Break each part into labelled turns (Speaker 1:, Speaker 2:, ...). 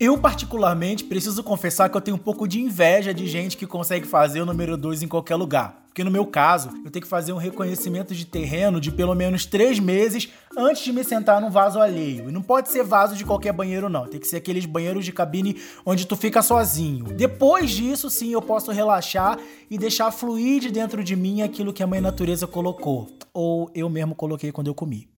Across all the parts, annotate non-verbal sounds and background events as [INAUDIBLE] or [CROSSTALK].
Speaker 1: Eu, particularmente, preciso confessar que eu tenho um pouco de inveja de gente que consegue fazer o número 2 em qualquer lugar. Porque no meu caso, eu tenho que fazer um reconhecimento de terreno de pelo menos três meses antes de me sentar num vaso alheio. E não pode ser vaso de qualquer banheiro, não. Tem que ser aqueles banheiros de cabine onde tu fica sozinho. Depois disso, sim, eu posso relaxar e deixar fluir de dentro de mim aquilo que a mãe natureza colocou. Ou eu mesmo coloquei quando eu comi.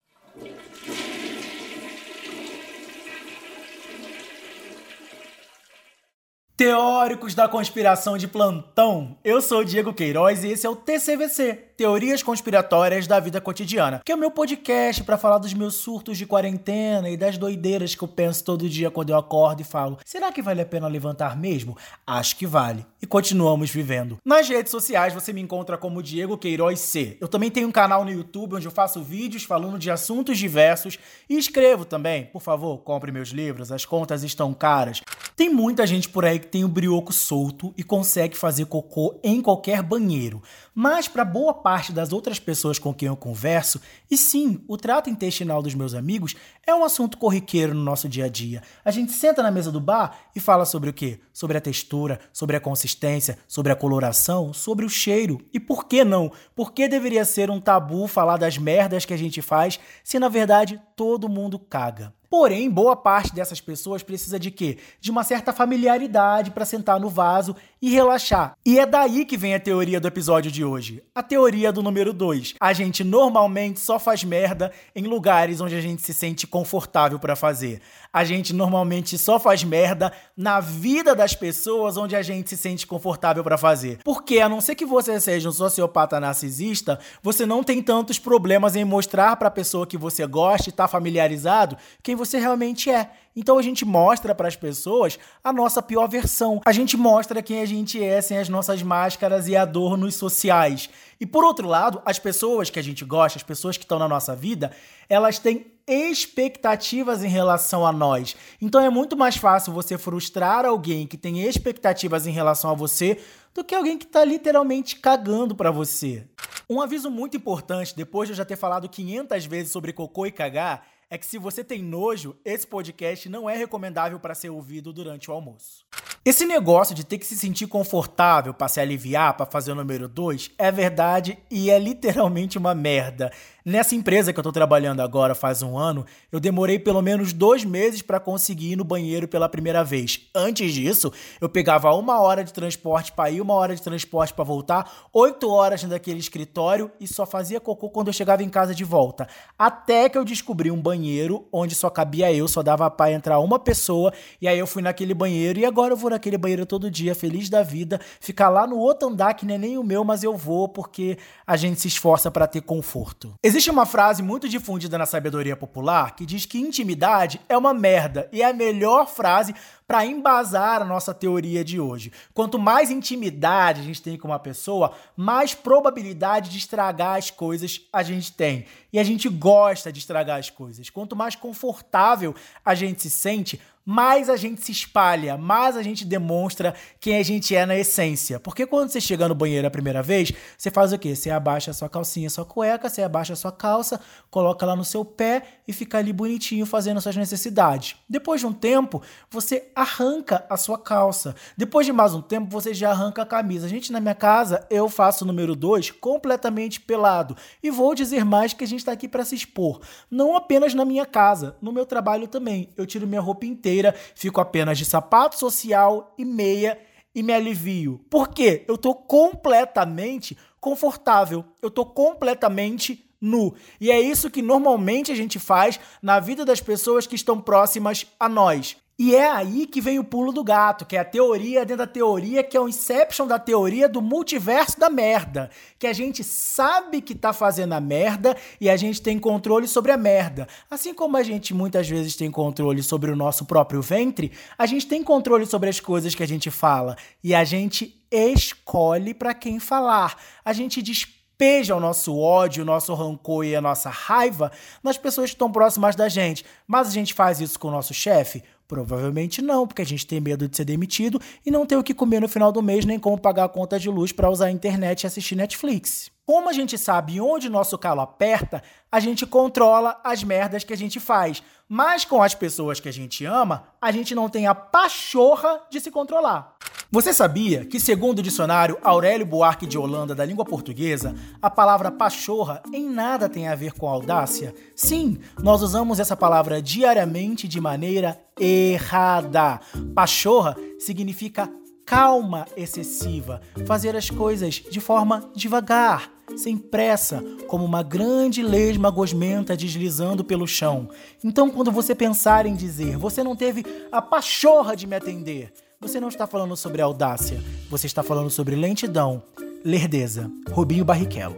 Speaker 1: Teóricos da conspiração de plantão, eu sou o Diego Queiroz e esse é o TCVC, Teorias Conspiratórias da Vida Cotidiana, que é o meu podcast para falar dos meus surtos de quarentena e das doideiras que eu penso todo dia quando eu acordo e falo: será que vale a pena levantar mesmo? Acho que vale. E continuamos vivendo. Nas redes sociais você me encontra como Diego Queiroz C. Eu também tenho um canal no YouTube onde eu faço vídeos falando de assuntos diversos e escrevo também. Por favor, compre meus livros, as contas estão caras. Tem muita gente por aí que tem o brioco solto e consegue fazer cocô em qualquer banheiro. Mas para boa parte das outras pessoas com quem eu converso, e sim, o trato intestinal dos meus amigos é um assunto corriqueiro no nosso dia a dia. A gente senta na mesa do bar e fala sobre o quê? Sobre a textura, sobre a consistência, sobre a coloração, sobre o cheiro. E por que não? Por que deveria ser um tabu falar das merdas que a gente faz se na verdade todo mundo caga? Porém, boa parte dessas pessoas precisa de quê? De uma certa familiaridade para sentar no vaso e relaxar. E é daí que vem a teoria do episódio de hoje. A teoria do número 2. A gente normalmente só faz merda em lugares onde a gente se sente confortável para fazer. A gente normalmente só faz merda na vida das pessoas onde a gente se sente confortável para fazer. Porque a não ser que você seja um sociopata narcisista, você não tem tantos problemas em mostrar para a pessoa que você gosta e tá familiarizado quem você realmente é. Então a gente mostra para as pessoas a nossa pior versão. A gente mostra quem a gente é sem as nossas máscaras e adornos sociais. E por outro lado, as pessoas que a gente gosta, as pessoas que estão na nossa vida, elas têm expectativas em relação a nós. Então é muito mais fácil você frustrar alguém que tem expectativas em relação a você do que alguém que está literalmente cagando para você. Um aviso muito importante, depois de eu já ter falado 500 vezes sobre cocô e cagar, é que se você tem nojo, esse podcast não é recomendável para ser ouvido durante o almoço. Esse negócio de ter que se sentir confortável para se aliviar, para fazer o número 2, é verdade e é literalmente uma merda. Nessa empresa que eu tô trabalhando agora faz um ano, eu demorei pelo menos dois meses para conseguir ir no banheiro pela primeira vez. Antes disso, eu pegava uma hora de transporte para ir, uma hora de transporte para voltar, oito horas daquele escritório e só fazia cocô quando eu chegava em casa de volta. Até que eu descobri um banheiro onde só cabia eu, só dava para entrar uma pessoa, e aí eu fui naquele banheiro e agora eu vou naquele banheiro todo dia, feliz da vida, ficar lá no outro andar que não é nem o meu, mas eu vou porque a gente se esforça para ter conforto. Existe uma frase muito difundida na sabedoria popular que diz que intimidade é uma merda e é a melhor frase para embasar a nossa teoria de hoje. Quanto mais intimidade a gente tem com uma pessoa, mais probabilidade de estragar as coisas a gente tem. E a gente gosta de estragar as coisas. Quanto mais confortável a gente se sente, mais a gente se espalha, mais a gente demonstra quem a gente é na essência. Porque quando você chega no banheiro a primeira vez, você faz o quê? Você abaixa a sua calcinha, sua cueca, você abaixa a sua calça, coloca lá no seu pé e fica ali bonitinho fazendo suas necessidades. Depois de um tempo, você arranca a sua calça. Depois de mais um tempo, você já arranca a camisa. Gente, na minha casa, eu faço o número 2 completamente pelado. E vou dizer mais que a gente está aqui para se expor. Não apenas na minha casa, no meu trabalho também. Eu tiro minha roupa inteira, fico apenas de sapato social e meia e me alivio. Por quê? Eu tô completamente confortável. Eu tô completamente nu. E é isso que normalmente a gente faz na vida das pessoas que estão próximas a nós. E é aí que vem o pulo do gato, que é a teoria dentro da teoria, que é o inception da teoria do multiverso da merda. Que a gente sabe que tá fazendo a merda e a gente tem controle sobre a merda. Assim como a gente muitas vezes tem controle sobre o nosso próprio ventre, a gente tem controle sobre as coisas que a gente fala. E a gente escolhe para quem falar. A gente despeja o nosso ódio, o nosso rancor e a nossa raiva nas pessoas que estão próximas da gente. Mas a gente faz isso com o nosso chefe? Provavelmente não, porque a gente tem medo de ser demitido e não ter o que comer no final do mês, nem como pagar a conta de luz para usar a internet e assistir Netflix. Como a gente sabe onde o nosso calo aperta, a gente controla as merdas que a gente faz. Mas com as pessoas que a gente ama, a gente não tem a pachorra de se controlar. Você sabia que, segundo o dicionário Aurélio Buarque de Holanda da língua portuguesa, a palavra pachorra em nada tem a ver com audácia? Sim, nós usamos essa palavra diariamente de maneira errada. Pachorra significa calma excessiva, fazer as coisas de forma devagar, sem pressa, como uma grande lesma gosmenta deslizando pelo chão. Então, quando você pensar em dizer, você não teve a pachorra de me atender, você não está falando sobre audácia, você está falando sobre lentidão, lerdeza. Rubinho Barrichello.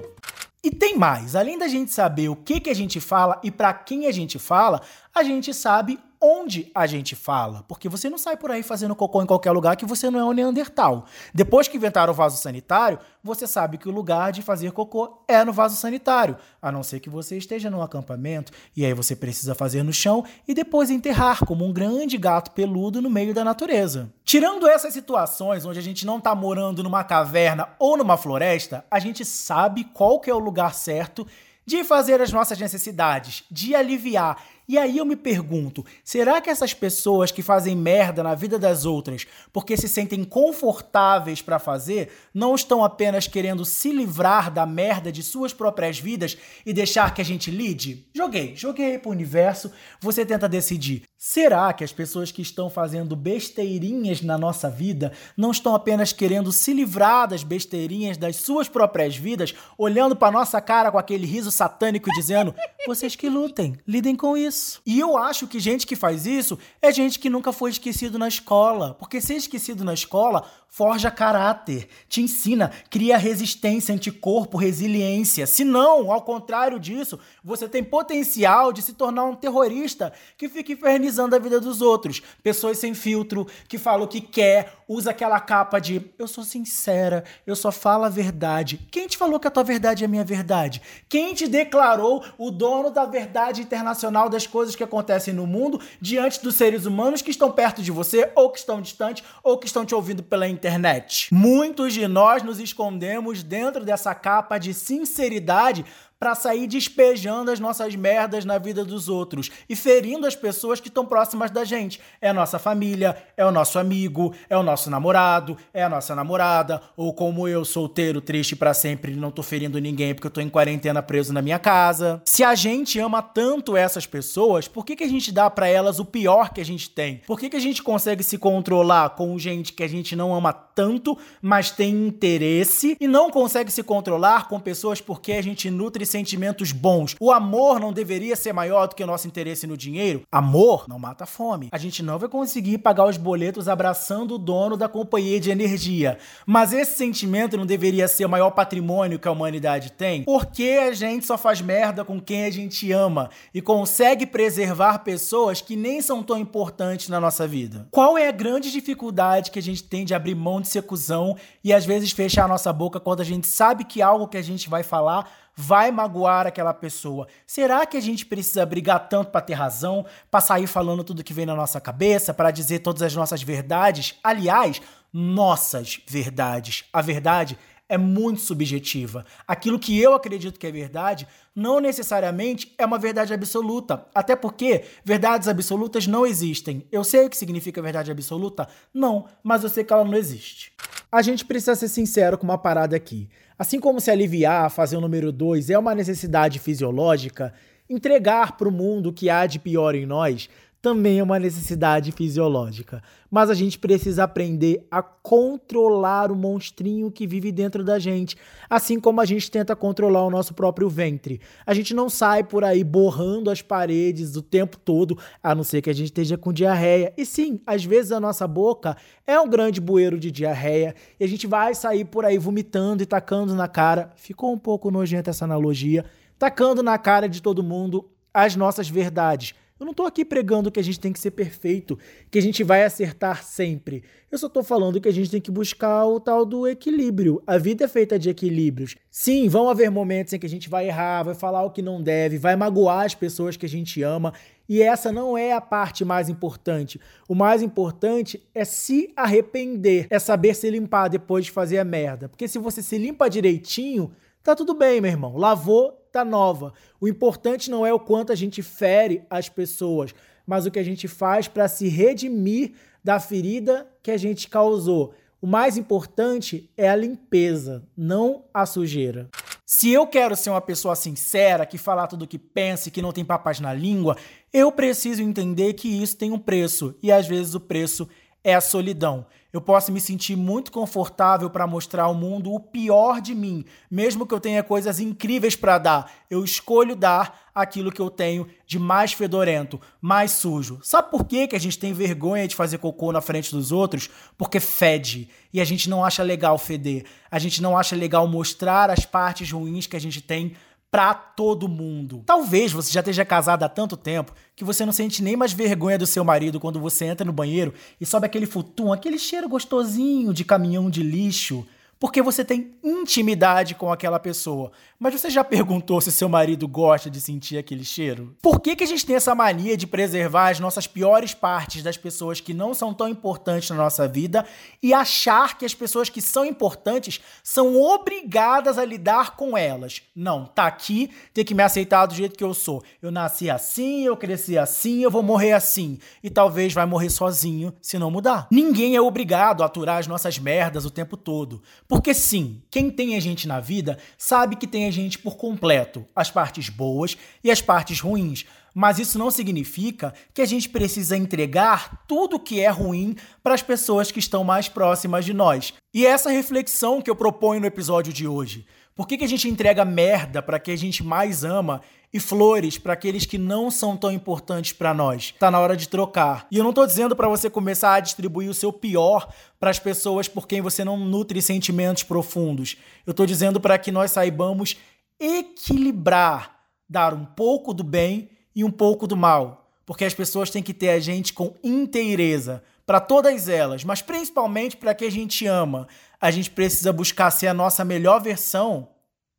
Speaker 1: E tem mais, além da gente saber o que, que a gente fala e para quem a gente fala, a gente sabe onde a gente fala, porque você não sai por aí fazendo cocô em qualquer lugar que você não é um Neandertal. Depois que inventaram o vaso sanitário, você sabe que o lugar de fazer cocô é no vaso sanitário, a não ser que você esteja num acampamento e aí você precisa fazer no chão e depois enterrar como um grande gato peludo no meio da natureza. Tirando essas situações onde a gente não está morando numa caverna ou numa floresta, a gente sabe qual que é o lugar certo de fazer as nossas necessidades, de aliviar e aí eu me pergunto: será que essas pessoas que fazem merda na vida das outras porque se sentem confortáveis para fazer, não estão apenas querendo se livrar da merda de suas próprias vidas e deixar que a gente lide? Joguei, joguei pro universo, você tenta decidir. Será que as pessoas que estão fazendo besteirinhas na nossa vida não estão apenas querendo se livrar das besteirinhas das suas próprias vidas, olhando para nossa cara com aquele riso satânico e dizendo: "Vocês que lutem, lidem com isso"? Isso. E eu acho que gente que faz isso é gente que nunca foi esquecido na escola. Porque ser esquecido na escola forja caráter, te ensina, cria resistência, anticorpo, resiliência. Se não, ao contrário disso, você tem potencial de se tornar um terrorista que fica infernizando a vida dos outros. Pessoas sem filtro, que falam o que quer, usa aquela capa de eu sou sincera, eu só falo a verdade. Quem te falou que a tua verdade é a minha verdade? Quem te declarou o dono da verdade internacional das coisas que acontecem no mundo diante dos seres humanos que estão perto de você, ou que estão distantes, ou que estão te ouvindo pela internet. Muitos de nós nos escondemos dentro dessa capa de sinceridade para sair despejando as nossas merdas na vida dos outros e ferindo as pessoas que estão próximas da gente. É a nossa família, é o nosso amigo, é o nosso namorado, é a nossa namorada, ou como eu, solteiro, triste para sempre, não tô ferindo ninguém porque eu tô em quarentena preso na minha casa. Se a gente ama tanto essas pessoas, por que, que a gente dá para elas o pior que a gente tem? Por que, que a gente consegue se controlar com gente que a gente não ama tanto, mas tem interesse, e não consegue se controlar com pessoas porque a gente nutre sentimentos bons. O amor não deveria ser maior do que o nosso interesse no dinheiro? Amor não mata a fome. A gente não vai conseguir pagar os boletos abraçando o dono da companhia de energia. Mas esse sentimento não deveria ser o maior patrimônio que a humanidade tem? Porque a gente só faz merda com quem a gente ama e consegue preservar pessoas que nem são tão importantes na nossa vida? Qual é a grande dificuldade que a gente tem de abrir mão de ser cuzão e às vezes fechar a nossa boca quando a gente sabe que algo que a gente vai falar vai magoar aquela pessoa. Será que a gente precisa brigar tanto para ter razão, para sair falando tudo que vem na nossa cabeça, para dizer todas as nossas verdades? Aliás, nossas verdades. A verdade é muito subjetiva. Aquilo que eu acredito que é verdade não necessariamente é uma verdade absoluta. Até porque verdades absolutas não existem. Eu sei o que significa verdade absoluta? Não, mas eu sei que ela não existe. A gente precisa ser sincero com uma parada aqui. Assim como se aliviar, fazer o número 2 é uma necessidade fisiológica, entregar para o mundo o que há de pior em nós também é uma necessidade fisiológica. Mas a gente precisa aprender a controlar o monstrinho que vive dentro da gente, assim como a gente tenta controlar o nosso próprio ventre. A gente não sai por aí borrando as paredes o tempo todo, a não ser que a gente esteja com diarreia. E sim, às vezes a nossa boca é um grande bueiro de diarreia e a gente vai sair por aí vomitando e tacando na cara. Ficou um pouco nojenta essa analogia. Tacando na cara de todo mundo as nossas verdades eu não estou aqui pregando que a gente tem que ser perfeito, que a gente vai acertar sempre. Eu só estou falando que a gente tem que buscar o tal do equilíbrio. A vida é feita de equilíbrios. Sim, vão haver momentos em que a gente vai errar, vai falar o que não deve, vai magoar as pessoas que a gente ama. E essa não é a parte mais importante. O mais importante é se arrepender, é saber se limpar depois de fazer a merda. Porque se você se limpa direitinho, tá tudo bem, meu irmão. Lavou, tá nova. O importante não é o quanto a gente fere as pessoas, mas o que a gente faz para se redimir da ferida que a gente causou. O mais importante é a limpeza, não a sujeira. Se eu quero ser uma pessoa sincera, que fala tudo o que pensa e que não tem papas na língua, eu preciso entender que isso tem um preço e às vezes o preço é a solidão. Eu posso me sentir muito confortável para mostrar ao mundo o pior de mim, mesmo que eu tenha coisas incríveis para dar. Eu escolho dar aquilo que eu tenho de mais fedorento, mais sujo. Sabe por que, que a gente tem vergonha de fazer cocô na frente dos outros? Porque fede. E a gente não acha legal feder. A gente não acha legal mostrar as partes ruins que a gente tem pra todo mundo. Talvez você já esteja casado há tanto tempo que você não sente nem mais vergonha do seu marido quando você entra no banheiro e sobe aquele futum, aquele cheiro gostosinho de caminhão de lixo porque você tem intimidade com aquela pessoa. Mas você já perguntou se seu marido gosta de sentir aquele cheiro? Por que, que a gente tem essa mania de preservar as nossas piores partes das pessoas que não são tão importantes na nossa vida e achar que as pessoas que são importantes são obrigadas a lidar com elas? Não, tá aqui, tem que me aceitar do jeito que eu sou. Eu nasci assim, eu cresci assim, eu vou morrer assim. E talvez vai morrer sozinho se não mudar. Ninguém é obrigado a aturar as nossas merdas o tempo todo. Porque sim, quem tem a gente na vida sabe que tem a gente por completo, as partes boas e as partes ruins. Mas isso não significa que a gente precisa entregar tudo que é ruim para as pessoas que estão mais próximas de nós. E é essa reflexão que eu proponho no episódio de hoje. Por que, que a gente entrega merda para quem a gente mais ama e flores para aqueles que não são tão importantes para nós. Tá na hora de trocar. E eu não tô dizendo para você começar a distribuir o seu pior para as pessoas por quem você não nutre sentimentos profundos. Eu tô dizendo para que nós saibamos equilibrar, dar um pouco do bem e um pouco do mal, porque as pessoas têm que ter a gente com inteireza para todas elas, mas principalmente para que a gente ama. A gente precisa buscar ser a nossa melhor versão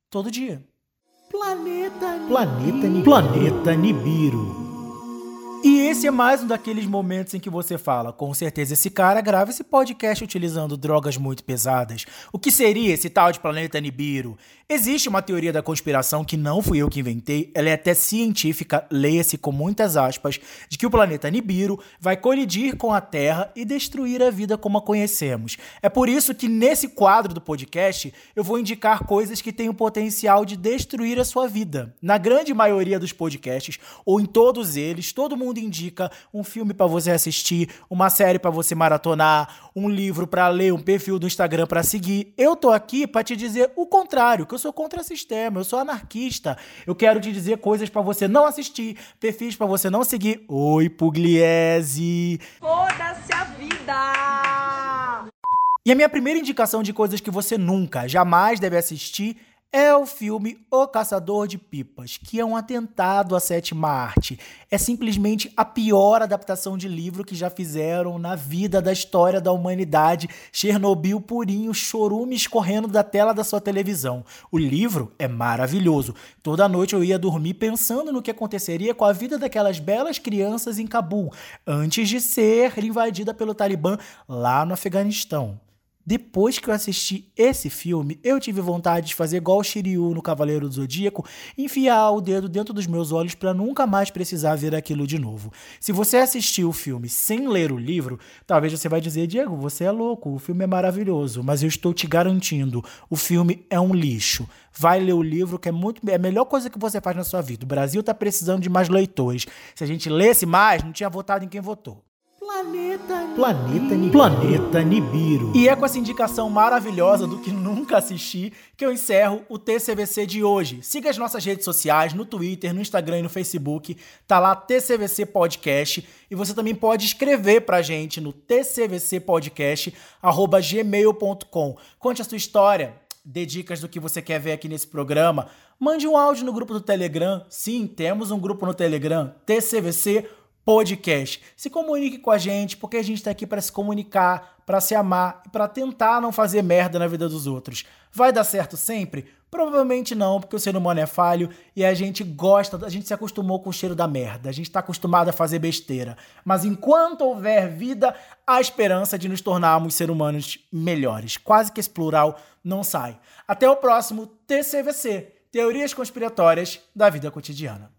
Speaker 1: todo dia.
Speaker 2: Planeta Nibiru. Planeta Nibiru. Planeta Nibiru.
Speaker 1: E esse é mais um daqueles momentos em que você fala, com certeza esse cara grava esse podcast utilizando drogas muito pesadas. O que seria esse tal de planeta Nibiru? Existe uma teoria da conspiração que não fui eu que inventei, ela é até científica, leia-se com muitas aspas, de que o planeta Nibiru vai colidir com a Terra e destruir a vida como a conhecemos. É por isso que nesse quadro do podcast eu vou indicar coisas que têm o potencial de destruir a sua vida. Na grande maioria dos podcasts, ou em todos eles, todo mundo mundo indica um filme para você assistir, uma série para você maratonar, um livro para ler, um perfil do Instagram para seguir. Eu tô aqui para te dizer o contrário, que eu sou contra o sistema, eu sou anarquista. Eu quero te dizer coisas para você não assistir, perfis para você não seguir. Oi, Pugliese.
Speaker 3: Foda-se a vida.
Speaker 1: E a minha primeira indicação de coisas que você nunca, jamais deve assistir é o filme O Caçador de Pipas, que é um atentado à sétima arte. É simplesmente a pior adaptação de livro que já fizeram na vida da história da humanidade. Chernobyl purinho, chorume escorrendo da tela da sua televisão. O livro é maravilhoso. Toda noite eu ia dormir pensando no que aconteceria com a vida daquelas belas crianças em Cabul, antes de ser invadida pelo Talibã lá no Afeganistão. Depois que eu assisti esse filme, eu tive vontade de fazer igual o Shiryu no Cavaleiro do Zodíaco, enfiar o dedo dentro dos meus olhos para nunca mais precisar ver aquilo de novo. Se você assistiu o filme sem ler o livro, talvez você vai dizer, Diego, você é louco, o filme é maravilhoso, mas eu estou te garantindo, o filme é um lixo. Vai ler o livro, que é muito é a melhor coisa que você faz na sua vida. O Brasil está precisando de mais leitores. Se a gente lesse mais, não tinha votado em quem votou.
Speaker 2: Planeta Nibiru. Planeta Nibiru. Planeta Nibiru.
Speaker 1: E é com essa indicação maravilhosa do que [LAUGHS] nunca assisti que eu encerro o TCVC de hoje. Siga as nossas redes sociais no Twitter, no Instagram e no Facebook. Tá lá TCVC Podcast. E você também pode escrever pra gente no tcvcpodcast.gmail.com. Conte a sua história, dê dicas do que você quer ver aqui nesse programa. Mande um áudio no grupo do Telegram. Sim, temos um grupo no Telegram, TCVC podcast. Se comunique com a gente, porque a gente está aqui para se comunicar, para se amar e para tentar não fazer merda na vida dos outros. Vai dar certo sempre? Provavelmente não, porque o ser humano é falho e a gente gosta, a gente se acostumou com o cheiro da merda, a gente está acostumado a fazer besteira. Mas enquanto houver vida, há esperança de nos tornarmos seres humanos melhores. Quase que esse plural não sai. Até o próximo TCVC Teorias Conspiratórias da Vida Cotidiana.